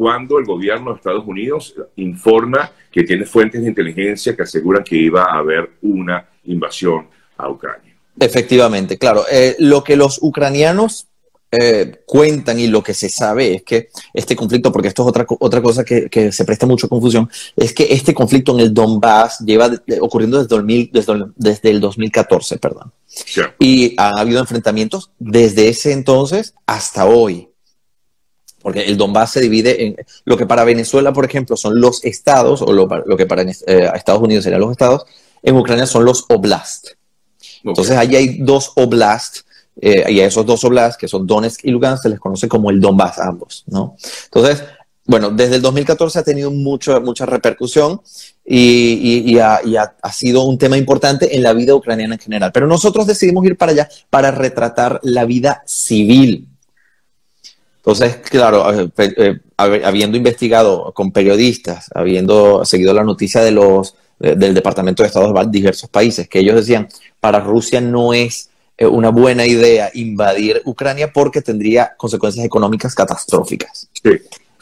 cuando el gobierno de Estados Unidos informa que tiene fuentes de inteligencia que aseguran que iba a haber una invasión a Ucrania. Efectivamente, claro. Eh, lo que los ucranianos eh, cuentan y lo que se sabe es que este conflicto, porque esto es otra, otra cosa que, se presta mucho confusión, es que este conflicto en el Donbass lleva ocurriendo desde, 2000, desde, el 2014, perdón. Y ha habido enfrentamientos desde ese entonces hasta hoy. Porque el Donbass se divide en lo que para Venezuela, por ejemplo, son los estados, o lo, que para eh, Estados Unidos serían los estados, en Ucrania son los oblasts. Entonces, allí hay dos oblasts eh, y a esos dos oblasts, que son Donetsk y Lugansk, se les conoce como el Donbass ambos, ¿no? Entonces, bueno, desde el 2014 ha tenido mucho, mucha repercusión y, ha, sido un tema importante en la vida ucraniana en general. Pero nosotros decidimos ir para allá para retratar la vida civil. Entonces, claro, eh, habiendo investigado con periodistas, habiendo seguido la noticia de los, del Departamento de Estado de diversos países, que ellos decían, para Rusia no es eh, una buena idea invadir Ucrania porque tendría consecuencias económicas catastróficas. Sí,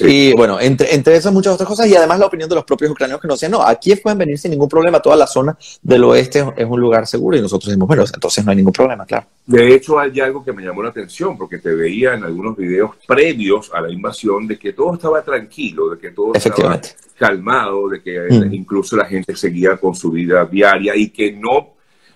Y bueno, entre, entre esas muchas otras cosas, y además la opinión de los propios ucranianos que nos decían, no, aquí pueden venir sin ningún problema, toda la zona del oeste es un lugar seguro, y nosotros decimos, bueno, entonces no hay ningún problema, claro. De hecho, hay algo que me llamó la atención, porque te veía en algunos videos previos a la invasión de que todo estaba tranquilo, de que todo estaba calmado, de que mm. incluso la gente seguía con su vida diaria y que no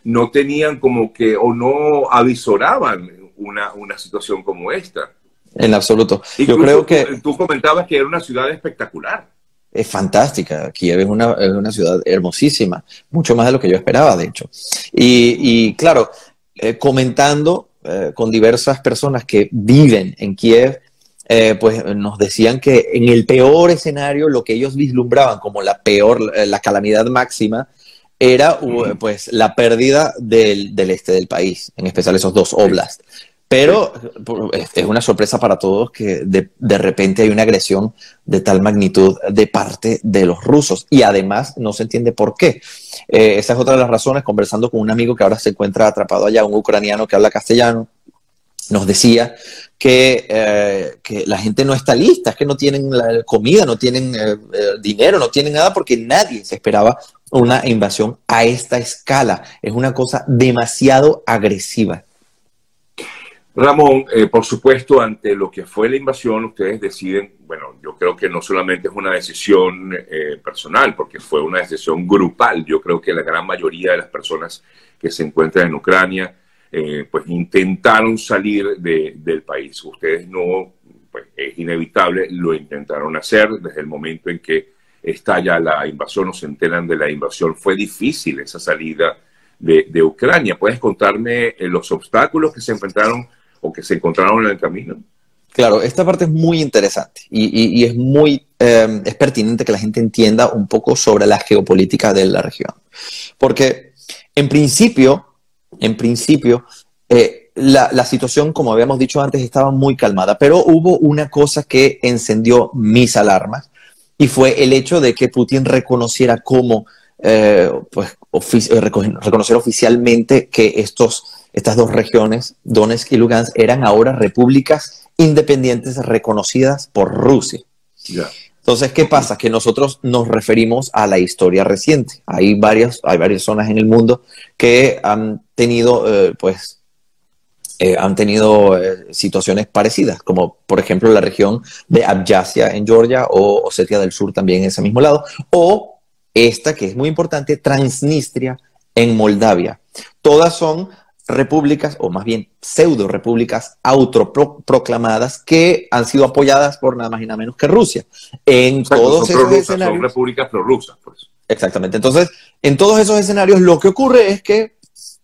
no tenían como que o no avisoraban una, una situación como esta. En absoluto. Yo creo que... Tú, comentabas que era una ciudad espectacular. Es fantástica. Kiev es una, es una ciudad hermosísima, mucho más de lo que yo esperaba, de hecho. Y, claro, eh, comentando eh, con diversas personas que viven en Kiev, eh, pues nos decían que en el peor escenario, lo que ellos vislumbraban como la peor, la calamidad máxima, era pues la pérdida del, este del país, en especial esos dos oblasts. Pero es una sorpresa para todos que de, repente hay una agresión de tal magnitud de parte de los rusos y además no se entiende por qué. Eh, esa es otra de las razones, conversando con un amigo que ahora se encuentra atrapado allá, un ucraniano que habla castellano, nos decía que, eh, que, la gente no está lista, es que no tienen la comida, no tienen eh, dinero, no tienen nada porque nadie se esperaba una invasión a esta escala. Es una cosa demasiado agresiva. Ramón, eh, por supuesto, ante lo que fue la invasión, ustedes deciden, bueno, yo creo que no solamente es una decisión eh, personal, porque fue una decisión grupal. Yo creo que la gran mayoría de las personas que se encuentran en Ucrania, eh, pues intentaron salir del país. Ustedes no, pues es inevitable, lo intentaron hacer desde el momento en que estalla la invasión o se enteran de la invasión. Fue difícil esa salida de, Ucrania. ¿Puedes contarme eh, los obstáculos que se enfrentaron o que se encontraron en el camino? Claro, esta parte es muy interesante y, es muy em, es pertinente que la gente entienda un poco sobre la geopolítica de la región. Porque en principio, en principio, eh, la, situación, como habíamos dicho antes, estaba muy calmada, pero hubo una cosa que encendió mis alarmas y fue el hecho de que Putin reconociera como, eh, pues, reconocer oficialmente que estos, estas dos regiones, Donetsk y Lugansk, eran ahora repúblicas independientes reconocidas por Rusia. Entonces, ¿qué pasa? Que nosotros nos referimos a la historia reciente. Hay varias, hay varias zonas en el mundo que han tenido, eh, pues, eh, han tenido eh, situaciones parecidas, como por ejemplo la región de Abjasia en Georgia o Osetia del Sur también en ese mismo lado, o esta que es muy importante, Transnistria en Moldavia. Todas son repúblicas, o más bien pseudo repúblicas autoproclamadas que han sido apoyadas por nada más y nada menos que Rusia. En todos esos escenarios. Son repúblicas prorrusas, pues. Exactamente. Entonces, en todos esos escenarios, lo que ocurre es que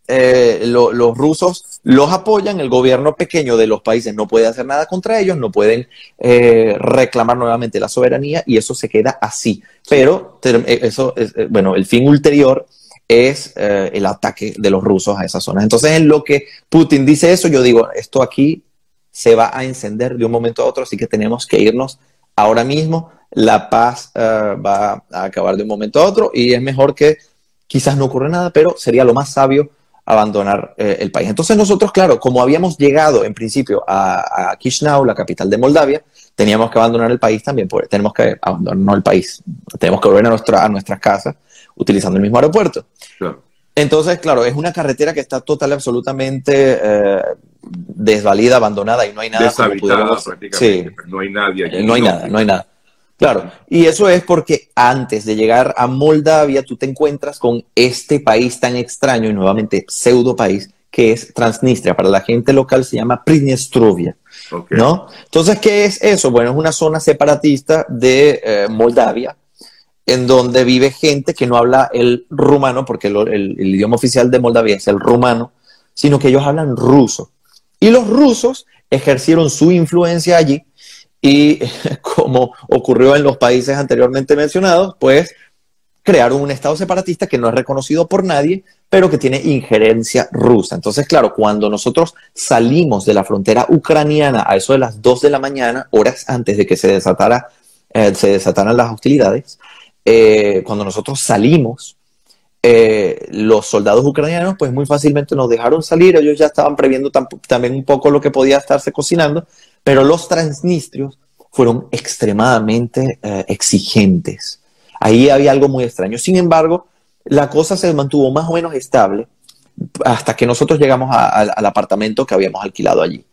eh, los rusos los apoyan, el gobierno pequeño de los países no puede hacer nada contra ellos, no pueden eh, reclamar nuevamente la soberanía y eso se queda así. Pero eh, eso, es, bueno, el fin ulterior es el ataque de los rusos a esas zonas. Entonces, en lo que Putin dice eso, yo digo, esto aquí se va a encender de un momento a otro, así que tenemos que irnos ahora mismo. La paz va a acabar de un momento a otro y es mejor que quizás no ocurra nada, pero sería lo más sabio abandonar eh, el país. Entonces nosotros, claro, como habíamos llegado en principio a, a, la capital de Moldavia, teníamos que abandonar el país también, tenemos que abandonar el país, tenemos que volver a, nuestra, a nuestras casas utilizando el mismo aeropuerto. Entonces, claro, es una carretera que está total y absolutamente eh, desvalida, abandonada y no hay nada. Deshabitada prácticamente, no hay nadie allí. No hay nada, no hay nada. Claro, y eso es porque antes de llegar a Moldavia tú te encuentras con este país tan extraño y nuevamente pseudo país que es Transnistria. Para la gente local se llama Pridnestrovia. ¿no? Entonces, ¿qué es eso? Bueno, es una zona separatista de eh, Moldavia, en donde vive gente que no habla el rumano, porque el, idioma oficial de Moldavia es el rumano, sino que ellos hablan ruso. Y los rusos ejercieron su influencia allí y como ocurrió en los países anteriormente mencionados, pues crearon un Estado separatista que no es reconocido por nadie, pero que tiene injerencia rusa. Entonces, claro, cuando nosotros salimos de la frontera ucraniana a eso de las 2 de la mañana, horas antes de que se, desatara, eh, se desataran las hostilidades, eh, cuando nosotros salimos, eh, los soldados ucranianos pues muy fácilmente nos dejaron salir, ellos ya estaban previendo también un poco lo que podía estarse cocinando, pero los transnistrios fueron extremadamente exigentes. Ahí había algo muy extraño. Sin embargo, la cosa se mantuvo más o menos estable hasta que nosotros llegamos al apartamento que habíamos alquilado allí.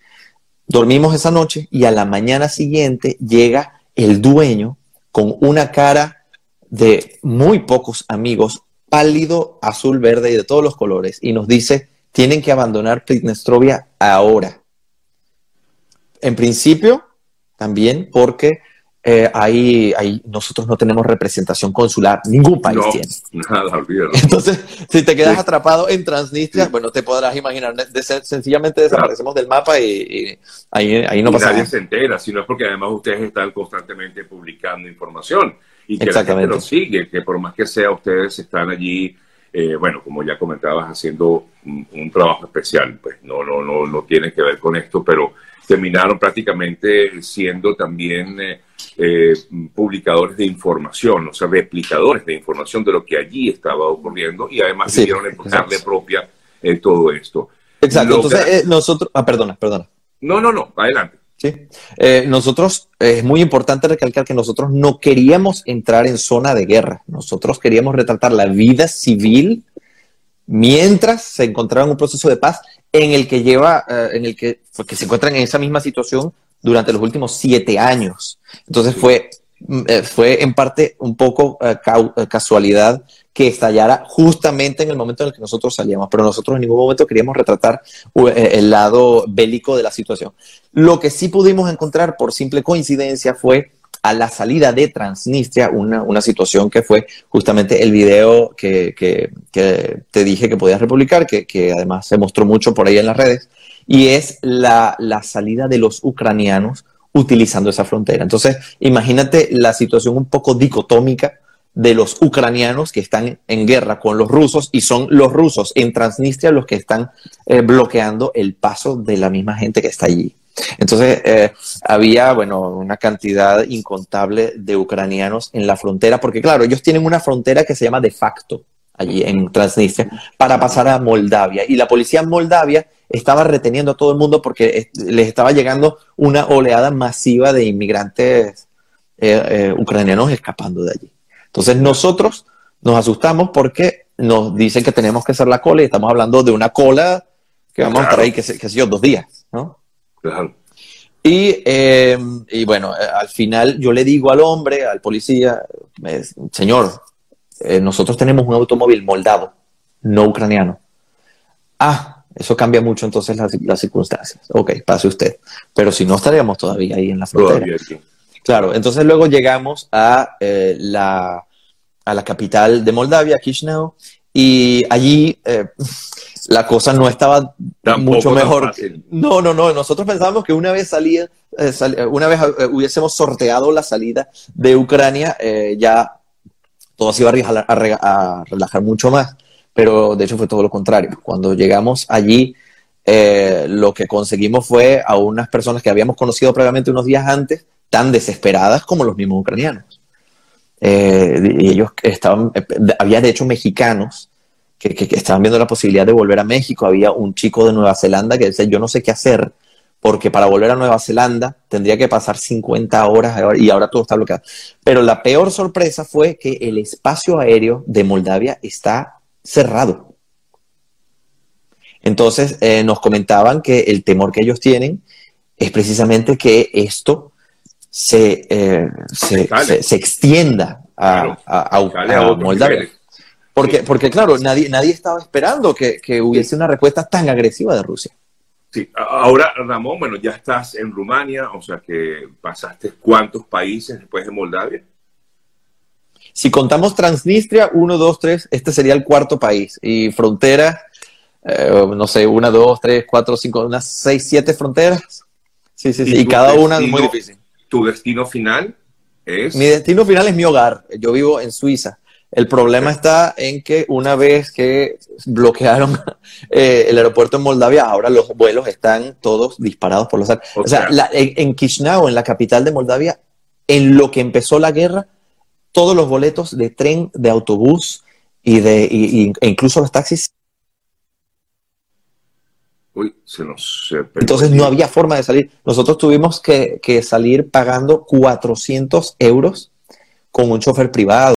Dormimos esa noche y a la mañana siguiente llega el dueño con una cara de muy pocos amigos, pálido, azul, verde y de todos los colores, y nos dice, tienen que abandonar Pridnestrovia ahora. En principio, también porque eh, ahí, ahí, nosotros no tenemos representación consular, ningún país tiene. Nada, olvídalo. Entonces, si te quedas atrapado en Transnistria, bueno, te podrás imaginar, sencillamente desaparecemos del mapa y, ahí, ahí, no pasa nada. Nadie se entera, sino es porque además ustedes están constantemente publicando información y que la gente lo sigue, que por más que sea ustedes están allí, eh, bueno, como ya comentabas, haciendo un, trabajo especial, pues no, no, no, no tiene que ver con esto, pero terminaron prácticamente siendo también... Eh, eh, publicadores de información, o sea, replicadores de información de lo que allí estaba ocurriendo y además sí, en carne propia eh, todo esto. Exacto, entonces nosotros, ah, perdona, perdona. No, no, no, adelante. Sí, nosotros, es muy importante recalcar que nosotros no queríamos entrar en zona de guerra, nosotros queríamos retratar la vida civil mientras se encontraba en un proceso de paz en el que lleva, en el que, que se encuentran en esa misma situación durante los últimos siete años. Entonces fue, eh, fue en parte un poco eh, eh, casualidad que estallara justamente en el momento en el que nosotros salíamos, pero nosotros en ningún momento queríamos retratar el lado bélico de la situación. Lo que sí pudimos encontrar por simple coincidencia fue a la salida de Transnistria, una, una situación que fue justamente el video que, que, que te dije que podías republicar, que, que, además se mostró mucho por ahí en las redes, y es la, salida de los ucranianos utilizando esa frontera. Entonces, imagínate la situación un poco dicotómica de los ucranianos que están en guerra con los rusos y son los rusos en Transnistria los que están eh, bloqueando el paso de la misma gente que está allí. Entonces, eh, había, bueno, una cantidad incontable de ucranianos en la frontera, porque claro, ellos tienen una frontera que se llama de facto allí en Transnistria para pasar a Moldavia. Y la policía en Moldavia estaba reteniendo a todo el mundo porque les estaba llegando una oleada masiva de inmigrantes eh, eh, ucranianos escapando de allí. Entonces nosotros nos asustamos porque nos dicen que tenemos que hacer la cola y estamos hablando de una cola que vamos a estar ahí, que sé, yo, dos días, ¿no? Claro. Y, em, y, bueno, eh, al final yo le digo al hombre, al policía, señor, nosotros tenemos un automóvil moldado, no ucraniano. Ah, eso cambia mucho entonces las, circunstancias. Ok, pase usted. Pero si no, estaríamos todavía ahí en la frontera. Claro, entonces luego llegamos a, eh, la, a la capital de Moldavia, Kishinev, y allí eh, la cosa no estaba mucho mejor. No, no, no. Nosotros pensábamos que una vez salía, eh, una vez hubiésemos sorteado la salida de Ucrania, ya todo se iba a relajar mucho más pero de hecho fue todo lo contrario. Cuando llegamos allí, eh, lo que conseguimos fue a unas personas que habíamos conocido previamente unos días antes, tan desesperadas como los mismos ucranianos. Eh, y ellos estaban, eh, había de hecho mexicanos que, estaban viendo la posibilidad de volver a México. Había un chico de Nueva Zelanda que decía, yo no sé qué hacer porque para volver a Nueva Zelanda tendría que pasar 50 horas y ahora todo está bloqueado. Pero la peor sorpresa fue que el espacio aéreo de Moldavia está cerrado. Entonces eh, nos comentaban que el temor que ellos tienen es precisamente que esto se, eh, se, extienda a, Moldavia. Porque, porque claro, nadie, nadie estaba esperando que, que hubiese una respuesta tan agresiva de Rusia. Sí, ahora Ramón, bueno, ya estás en Rumania, o sea que pasaste cuántos países después de Moldavia. Si contamos Transnistria, uno, dos, tres, este sería el cuarto país. Y frontera, eh, no sé, una, dos, tres, cuatro, cinco, unas seis, siete fronteras. Sí, sí, sí. Y, cada una es muy difícil. ¿Tu destino final es? Mi destino final es mi hogar. Yo vivo en Suiza. El problema está en que una vez que bloquearon eh, el aeropuerto en Moldavia, ahora los vuelos están todos disparados por los... O sea, en, en Chisinau, en la capital de Moldavia, en lo que empezó la guerra, todos los boletos de tren, de autobús y de e incluso los taxis. Uy, se nos. Entonces no había forma de salir. Nosotros tuvimos que, que salir pagando 400 euros con un chofer privado.